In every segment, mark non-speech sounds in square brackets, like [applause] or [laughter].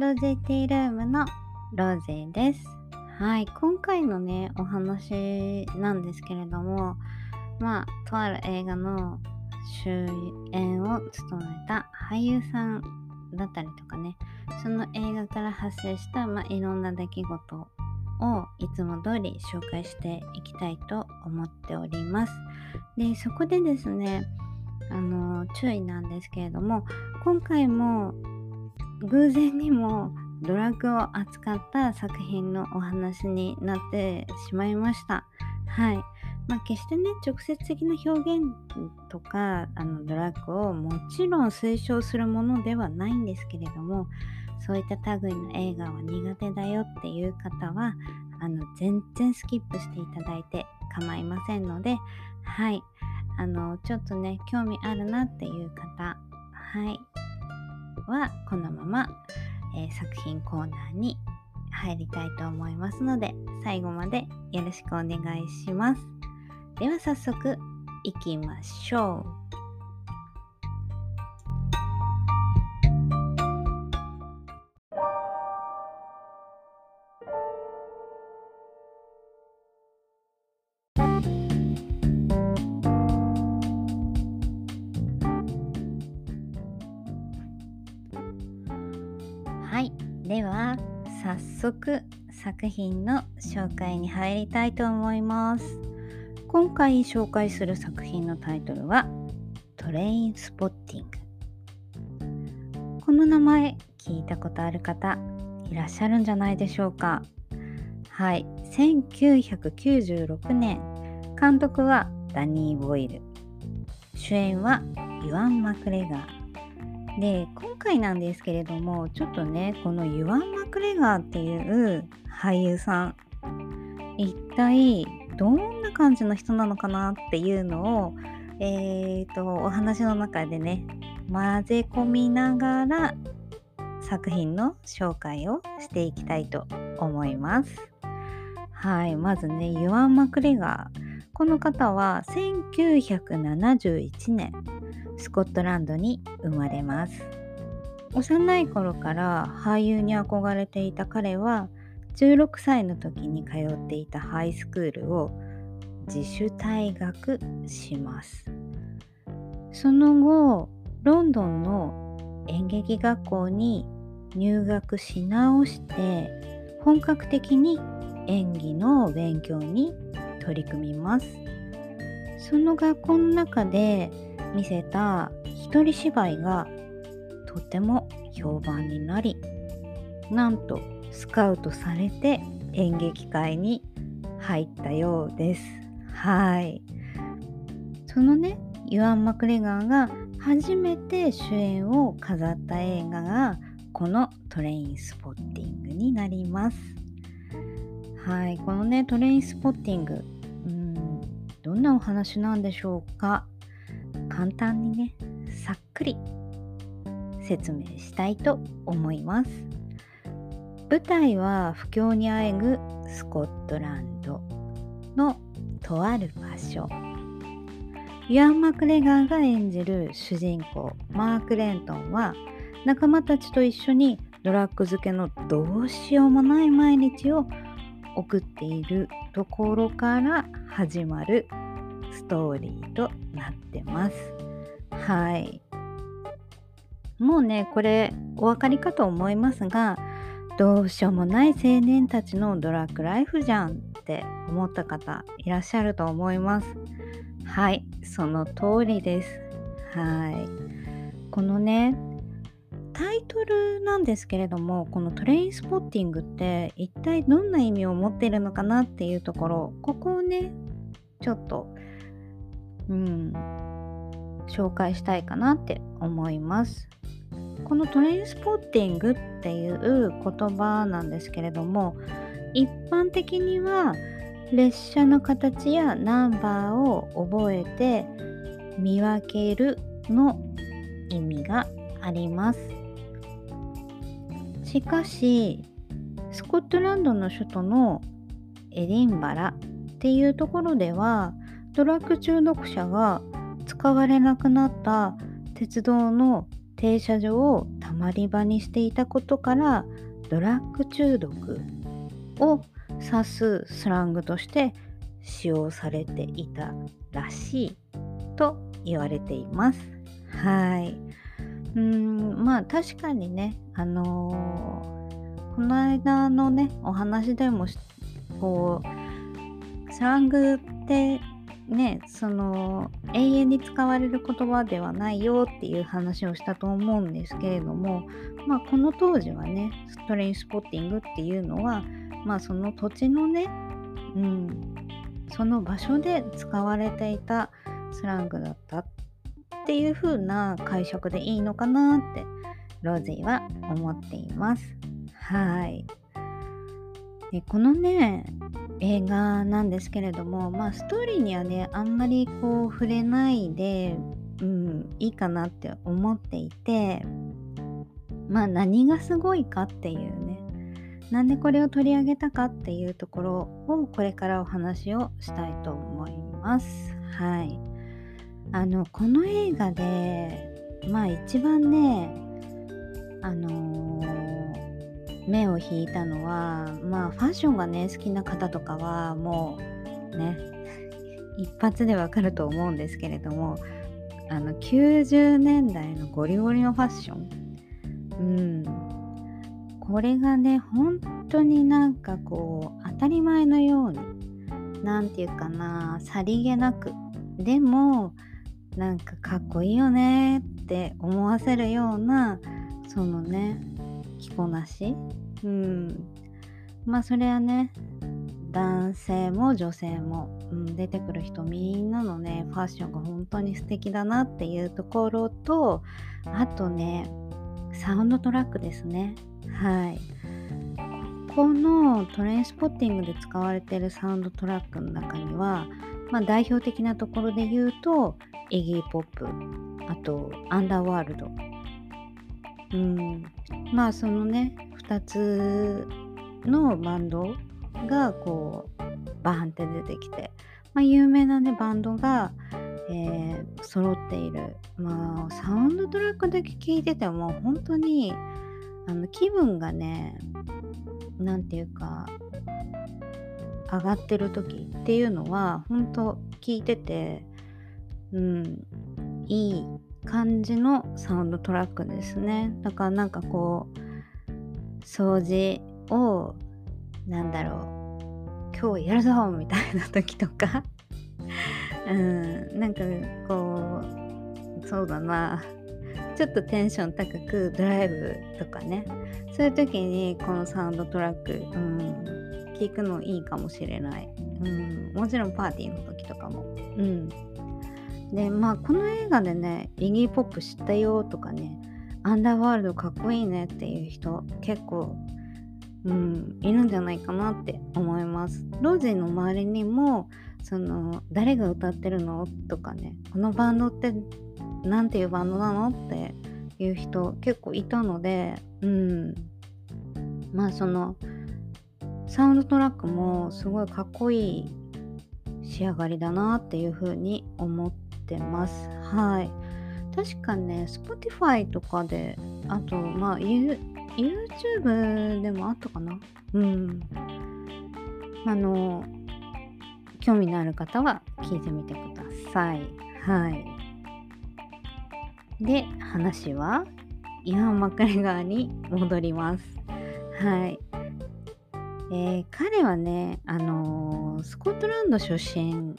ロゼティールームのロゼです。はい、今回のね、お話なんですけれども、まあ、とある映画の主演を務めた俳優さんだったりとかね、その映画から発生した、まあ、いろんな出来事をいつも通り紹介していきたいと思っております。で、そこでですね、あの注意なんですけれども今回も偶然にもドラッグを扱った作品のお話になってしまいました。はい。まあ、決してね、直接的な表現とか、あのドラッグをもちろん推奨するものではないんですけれども、そういった類の映画は苦手だよっていう方は、あの全然スキップしていただいて構いませんので、はい。あのちょっとね興味あるなっていう方はいはこのまま、えー、作品コーナーに入りたいと思いますので最後までよろしくお願いします。では早速いきましょう。い。では早速作品の紹介に入りたいと思います。今回紹介する作品のタイトルはトレインスポッティング。この名前聞いたことある方いらっしゃるんじゃないでしょうか。はい。1996年。監督はダニー・ボイル。主演はユアン・マクレガー。で今回なんですけれどもちょっとねこのユアン・マクレガーっていう俳優さん一体どんな感じの人なのかなっていうのをえーとお話の中でね混ぜ込みながら作品の紹介をしていきたいと思います。はい、まずね、ユアン・マクレガー。この方は1971年スコットランドに生まれます。幼い頃から俳優に憧れていた彼は16歳の時に通っていたハイスクールを自主退学します。その後ロンドンの演劇学校に入学し直して本格的に演技の勉強に取り組みます。その学校の中で見せた一人芝居がとても評判になりなんとスカウトされて演劇界に入ったようです。はい。そのねユアン・マクレガーが初めて主演を飾った映画がこのトレインスポッティングになります。はい。このねトレインスポッティングうんどんなお話なんでしょうか？簡単にねさっくり説明したいと思います。舞台は不況にあえぐスコットランドのとある場所。ユアン・マクレガーが演じる主人公マーク・レントンは仲間たちと一緒にドラッグ漬けのどうしようもない毎日を送っているところから始まる。ストーリーとなってます。はい。もうね、これお分かりかと思いますが、どうしようもない青年たちのドラッグライフじゃんって思った方いらっしゃると思います。はい、その通りです。はい。このね、タイトルなんですけれどもこのトレインスポッティングって一体どんな意味を持っているのかなっていうところここをねちょっとうん。紹介したいかなって思います。このトレインスポッティングっていう言葉なんですけれども一般的には列車の形やナンバーを覚えて見分けるの意味があります。しかしスコットランドの首都のエディンバラっていうところではドラッグ中毒者が使われなくなった鉄道の停車場をたまり場にしていたことからドラッグ中毒を指すスラングとして使用されていたらしいと言われています。はい。うんまあ確かにねあのー、この間のねお話でもこうスラングってねその永遠に使われる言葉ではないよっていう話をしたと思うんですけれどもまあこの当時はねストレインスポッティングっていうのはまあその土地のねうんその場所で使われていたスラングだったっていう風な解釈でいいのかなってローゼは思っています。はい。でこのね映画なんですけれどもまあストーリーにはねあんまりこう触れないで、うん、いいかなって思っていてまあ何がすごいかっていうねなんでこれを取り上げたかっていうところをこれからお話をしたいと思います。はい。あのこの映画でまあ一番ねあのー、目を引いたのはまあファッションがね好きな方とかはもうね [laughs] 一発でわかると思うんですけれどもあの90年代のゴリゴリのファッション。うん。これがね本当になんかこう当たり前のように何て言うかなさりげなくでもなんかかっこいいよねって思わせるようなそのね着こなし？うん。まあそれはね男性も女性も、うん、出てくる人みんなのねファッションが本当に素敵だなっていうところとあとねサウンドトラックですね。はい。このトレインスポッティングで使われているサウンドトラックの中には、まあ、代表的なところで言うとイギーポップあとアンダーワールドうん。まあそのね2つのバンドがこうバーンって出てきて、まあ、有名なねバンドが、えー、揃っている。まあサウンドトラックだけ聴いてても本当にあの気分がね何て言うか上がってる時っていうのは本当聞いててうんいい感じのサウンドトラックですね。だからなんかこう掃除をなんだろう今日やるぞみたいな時とか。[laughs] うんなんかこうそうだな。ちょっとテンション高くドライブとかね。そういう時にこのサウンドトラック、うん、聞くのいいかもしれない、うん、もちろんパーティーの時とかも、うん、でまあこの映画でねイギーポップ知ったよとかねアンダーワールドかっこいいねっていう人結構うんいるんじゃないかなって思います。ローゼの周りにもその誰が歌ってるのとかねこのバンドって何ていうバンドなのっていう人結構いたのでうん。まあそのサウンドトラックもすごいかっこいい仕上がりだなっていう風に思ってます。はい。確かね、Spotify とかで、あと、まあ、YouTube でもあったかなうん。あの、興味のある方は聞いてみてください。はい。で、話は、イワン・マクレガーに戻ります。はい。えー、彼はね、あのー、スコットランド出身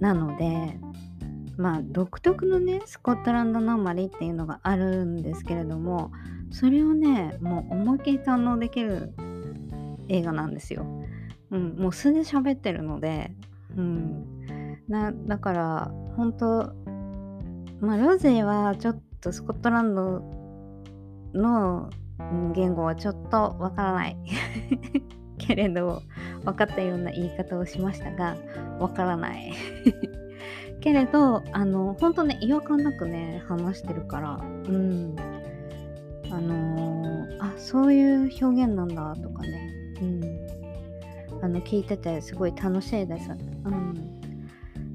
なので、まあ独特のねスコットランドなまりっていうのがあるんですけれどもそれをねもう思いっきり堪能できる映画なんですよ。うん、もう素で喋ってるので、うん、なだから本当まあロゼはちょっとスコットランドの言語はちょっとわからないけれど分かったような言い方をしましたがわからない。[laughs] けれどあの本当ね違和感なくね話してるからうん。あのー、あそういう表現なんだとかねうん。あの聞いててすごい楽しいです。うん。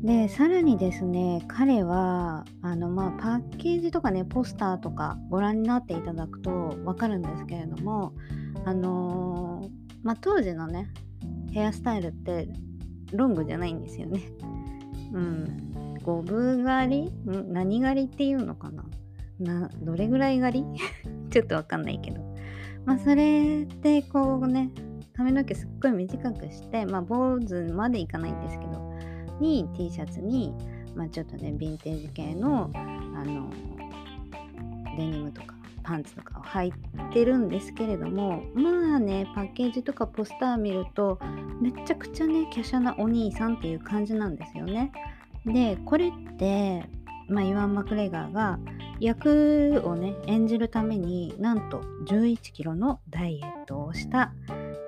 でさらにですね彼はあのまあパッケージとかねポスターとかご覧になっていただくと分かるんですけれどもあの、まあ当時のねヘアスタイルってロングじゃないんですよね。[laughs] うん。ゴブ狩り？ん？何狩りっていうのかな？などれぐらい狩り？[laughs] ちょっとわかんないけど。まあそれでこうね髪の毛すっごい短くしてまあ坊主までいかないんですけどに T シャツに、まあ、ちょっとねヴィンテージ系のあのデニムとかパンツとかを履いてるんですけれどもまあねパッケージとかポスター見るとめちゃくちゃね華奢なお兄さんっていう感じなんですよね。でこれって、まあ、イワン・マクレガーが役をね演じるためになんと11キロのダイエットをした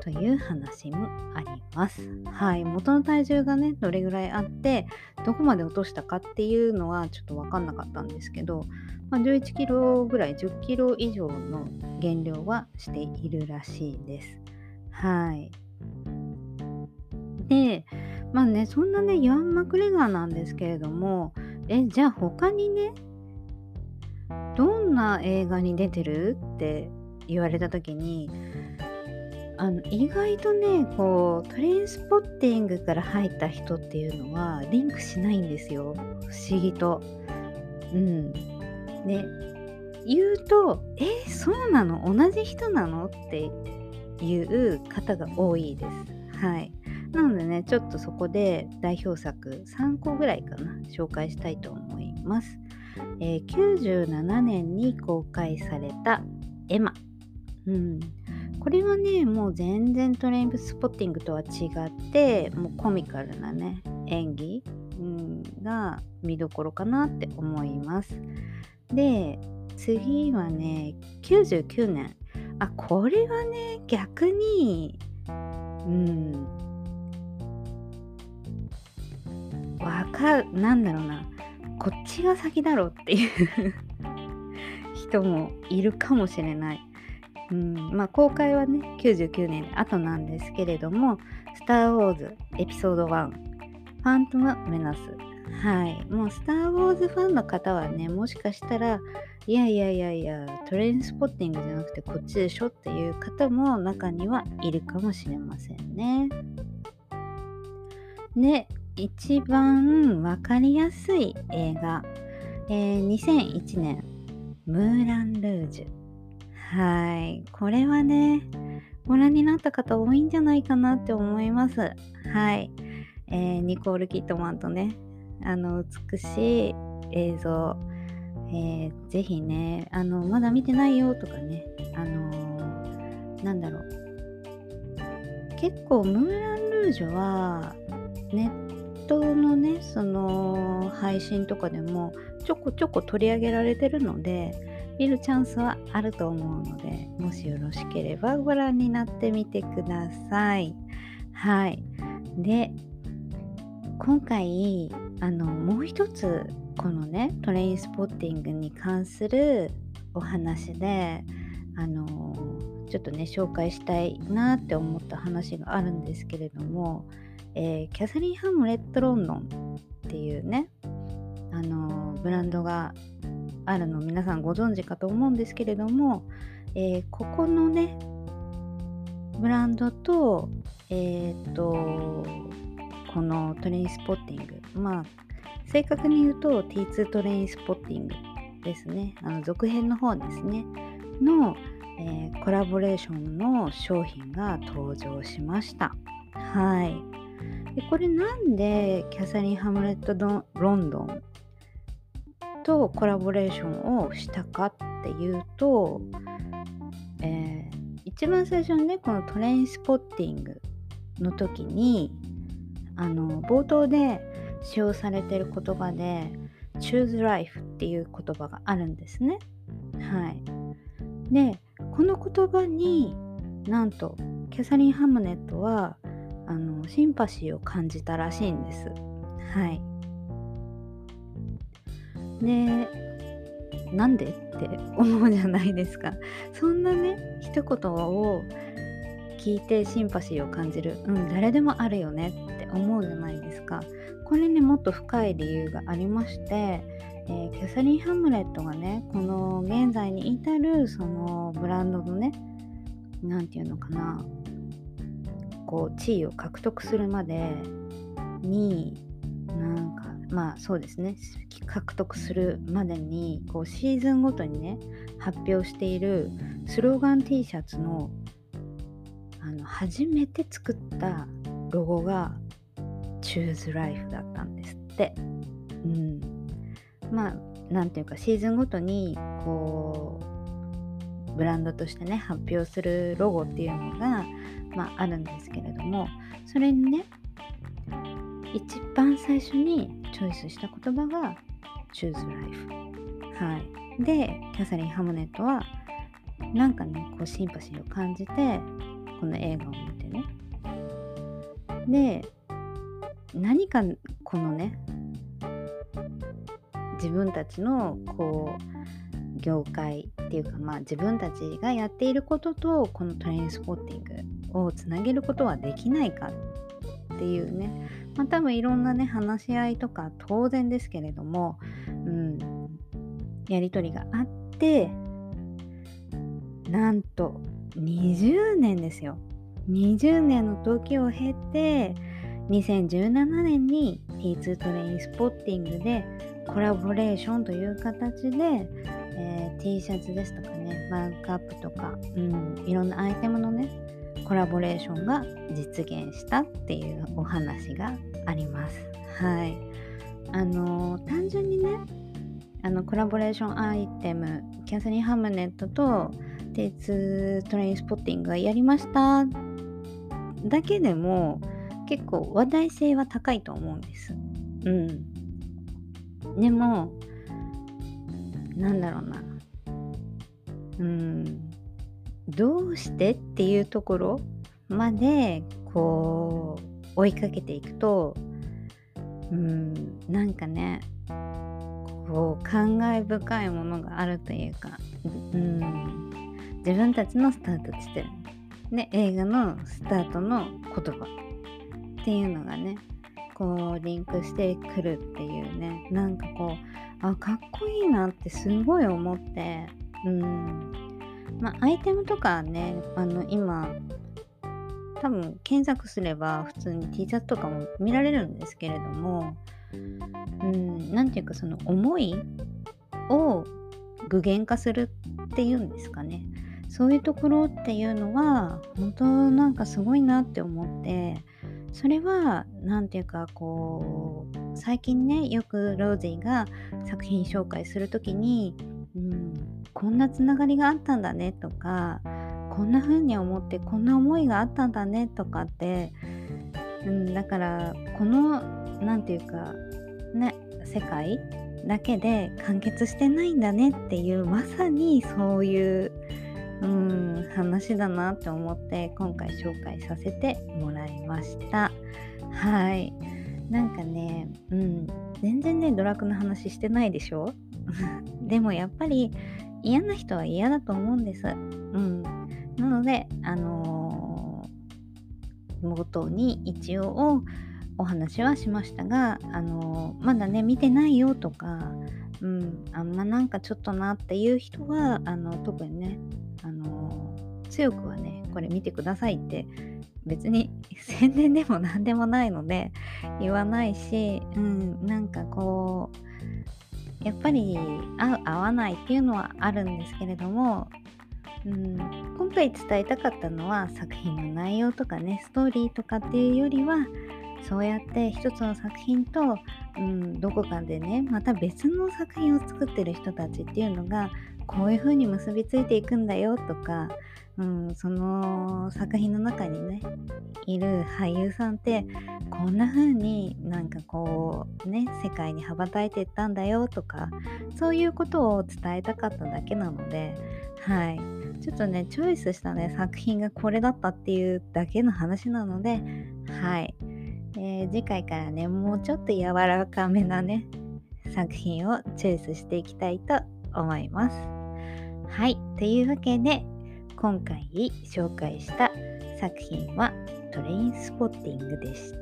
という話もあります。はい、元の体重がねどれぐらいあってどこまで落としたかっていうのはちょっと分かんなかったんですけど、まあ、11キロぐらい10キロ以上の減量はしているらしいです。はい。でまあねそんなねヨアン・マクレガーなんですけれどもえじゃあ他にねどんな映画に出てるって言われた時にあの意外とねこうトレインスポッティングから入った人っていうのはリンクしないんですよ不思議と。うん。ね言うと「えそうなの？同じ人なの?」っていう方が多いです。はい。なのでねちょっとそこで代表作3個ぐらいかな紹介したいと思います。えー、97年に公開された「エマ」。うん、これはねもう全然トレインスポッティングとは違ってもうコミカルなね演技、うん、が見どころかなって思います。で次はね99年あこれはね逆にうんわかるなんだろうな。こっちが先だろうっていう人もいるかもしれない。うんまあ、公開はね99年後なんですけれども「スター・ウォーズ」エピソード1「ファントム・メナス」はい。もう「スター・ウォーズ」ファンの方はねもしかしたらいやいやいやいやトレインスポッティングじゃなくてこっちでしょっていう方も中にはいるかもしれませんね。で一番分かりやすい映画、えー、2001年「ムーラン・ルージュ」はい。これはね、ご覧になった方多いんじゃないかなって思います。はい。えー、ニコール・キットマンとね、あの、美しい映像、えー、ぜひね、あの、まだ見てないよとかね、あのー、なんだろう。結構、ムーラン・ルージュは、ネットのね、その、配信とかでも、ちょこちょこ取り上げられてるので、見るチャンスはあると思うのでもしよろしければご覧になってみてください。はい。で今回あのもう一つこのねトレインスポッティングに関するお話であのちょっとね紹介したいなって思った話があるんですけれども、えー、キャサリン・ハムレット・ロンドンっていうねあのブランドがあるの皆さんご存知かと思うんですけれども、えー、ここのねブランドとえっ、とこのトレインスポッティング。まあ正確に言うと T2 トレインスポッティングですね。あの続編の方ですね。の、えー、コラボレーションの商品が登場しました。はい。でこれなんでキャサリン・ハムレット・ロンドンとコラボレーションをしたかっていうと、えー、一番最初にねこのトレインスポッティングの時にあの冒頭で使用されてる言葉で choose life っていう言葉があるんですね。はい。でこの言葉になんとキャサリン・ハムネットはあのシンパシーを感じたらしいんです。はい。でなんでって思うじゃないですか。そんなね一言を聞いてシンパシーを感じる。うん誰でもあるよねって思うじゃないですか。これねもっと深い理由がありまして、えー、キャサリン・ハムレットがねこの現在に至るそのブランドのね何て言うのかなこう地位を獲得するまでになんかまあそうですね獲得するまでにこうシーズンごとにね発表しているスローガン T シャツのあの初めて作ったロゴが Choose Life だったんですって。うん、まあ何ていうかシーズンごとにこうブランドとしてね発表するロゴっていうのが、まあ、あるんですけれどもそれにね一番最初にチョイスした言葉が Choose Life。はい。で、キャサリン・ハムネットはなんかね、こうシンパシーを感じてこの映画を見てね。で、何かこのね、自分たちのこう業界っていうかまあ自分たちがやっていることとこのトレインスポッティングをつなげることはできないかっていうね。まあ、多分いろんなね話し合いとか当然ですけれども、うん、やり取りがあってなんと20年ですよ。20年の時を経て2017年に T2 トレインスポッティングでコラボレーションという形で、えー、T シャツですとかねマークアップとか、うん、いろんなアイテムのねコラボレーションが実現したっていうお話があります。はい。あの単純にねあのコラボレーションアイテムキャサリン・ハムネットと鉄トレインスポッティングがやりましただけでも結構話題性は高いと思うんです。うん。でもなんだろうな。うん。どうしてっていうところまでこう追いかけていくとうんなんかねこう感慨深いものがあるというかうん自分たちのスタート地点。で映画のスタートの言葉。っていうのがねこうリンクしてくるっていうね。なんかこうあかっこいいなってすごい思ってうん。まあ、アイテムとかね、あの、今、多分検索すれば普通に T シャツとかも見られるんですけれども、うん、なんていうかその思いを具現化するっていうんですかね。そういうところっていうのは本当なんかすごいなって思ってそれは何て言うかこう最近ねよくローゼィが作品紹介する時に、うん、こんなつながりがあったんだねとかこんな風に思ってこんな思いがあったんだねとかって、うん、だからこの何て言うかね世界だけで完結してないんだねっていうまさにそういううん話だなと思って今回紹介させてもらいましたはいなんかねうん全然ねドラクの話してないでしょ？[laughs] でもやっぱり嫌な人は嫌だと思うんです。うん。なので、あのー、冒頭に一応お話はしましたが、あのー、まだね、見てないよとか、うん、あんまなんかちょっとなっていう人は、あの特にね、あのー、強くはね、これ見てくださいって別に [laughs] 宣伝でも何でもないので言わないし、うん、なんかこう、やっぱり合う合わないっていうのはあるんですけれども、うん、今回伝えたかったのは作品の内容とかねストーリーとかっていうよりはそうやって一つの作品と、うん、どこかでねまた別の作品を作ってる人たちっていうのがこういう風に結びついていくんだよとか、うん、その作品の中にねいる俳優さんってこんな風になんかこうね世界に羽ばたいていったんだよとかそういうことを伝えたかっただけなのではい。ちょっとねチョイスしたね作品がこれだったっていうだけの話なのではい、えー、次回からねもうちょっと柔らかめなね作品をチョイスしていきたいと思います。はい。というわけで、今回紹介した作品はトレインスポッティングでした。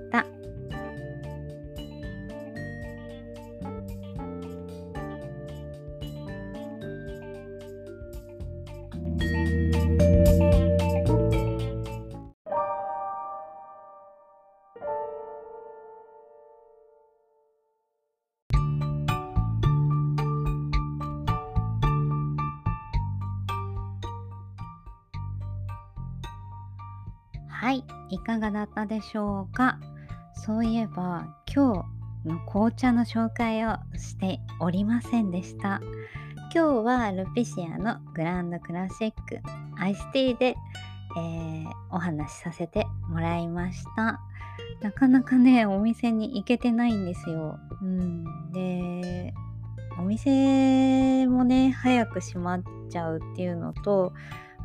かがだったでしょうか？そういえば今日の紅茶の紹介をしておりませんでした。今日はルピシアのグランドクラシックアイスティーで、えー、お話しさせてもらいました。なかなかねお店に行けてないんですよ、うん、でお店もね早く閉まっちゃうっていうのと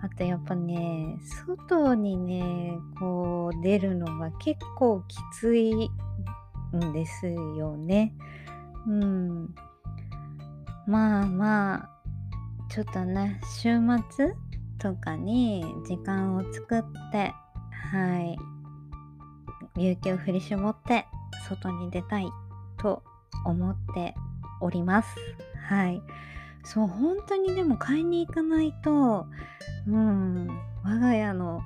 あとやっぱね外にねこう出るのが結構きついんですよね。うん。まあまあちょっとね週末とかに時間を作ってはい。勇気を振り絞って外に出たいと思っております。はい。そう本当にでも買いに行かないとうん我が家の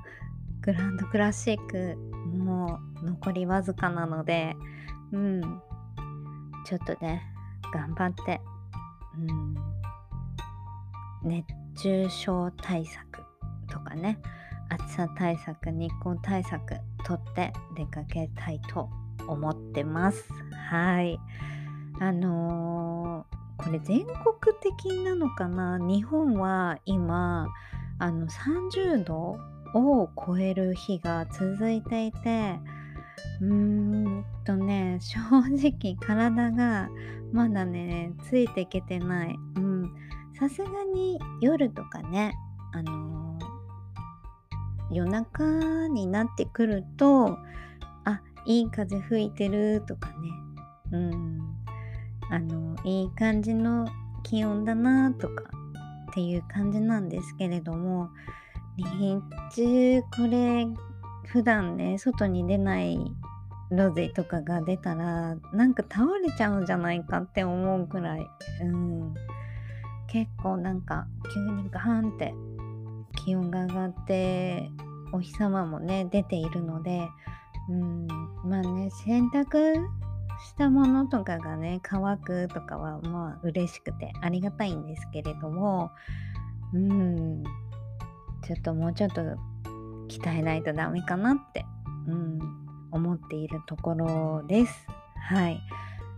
グランドクラシックもう残りわずかなのでうんちょっとね頑張ってうん、熱中症対策とかね暑さ対策日光対策とって出かけたいと思ってます。はい。あのー、これ全国的なのかな？日本は今あの30度を超える日が続いていてうーんとね正直体がまだねついていけてない。さすがに夜とかねあのー、夜中になってくるとあいい風吹いてるとかね。うん。あのいい感じの気温だなとかっていう感じなんですけれども日中これ普段ね外に出ないロゼとかが出たらなんか倒れちゃうんじゃないかって思うくらい、うん、結構なんか急にガーンって気温が上がってお日様もね出ているので、うん、まあね洗濯したものとかがね乾くとかはまあ嬉しくてありがたいんですけれどもうんちょっともうちょっと鍛えないとダメかなって、うん、思っているところです。はい。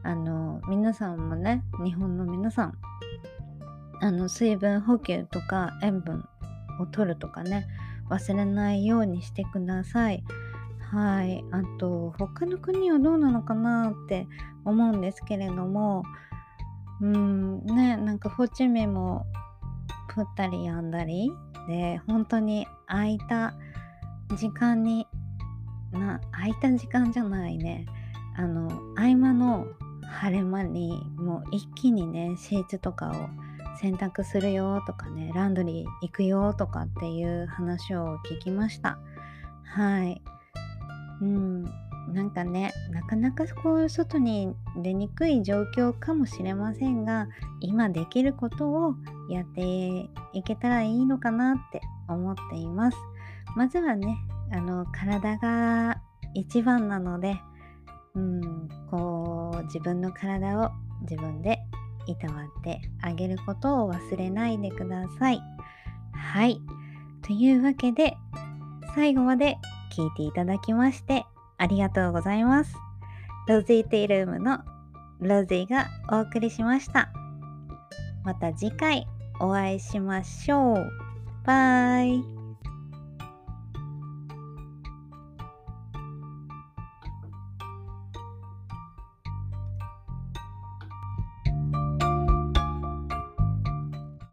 あの、皆さんもね、日本の皆さん、あの、水分補給とか塩分を取るとかね、忘れないようにしてください。はい。あと、他の国はどうなのかなって思うんですけれども、うん、ね、なんかホーチミンも降ったりやんだりで、本当に空いた時間にな空いた時間じゃないね。あの合間の晴れ間にもう一気にねシーツとかを洗濯するよとかねランドリー行くよとかっていう話を聞きました。はい。うんなんかねなかなかこう外に出にくい状況かもしれませんが今できることをやっていけたらいいのかなって思っていますまずはねあの体が一番なので、うん、こう自分の体を自分でいたわってあげることを忘れないでください。はい。というわけで最後まで聞いていただきましてありがとうございます。ロゼィテイルームのロゼがお送りしました。また次回お会いしましょう。バイ。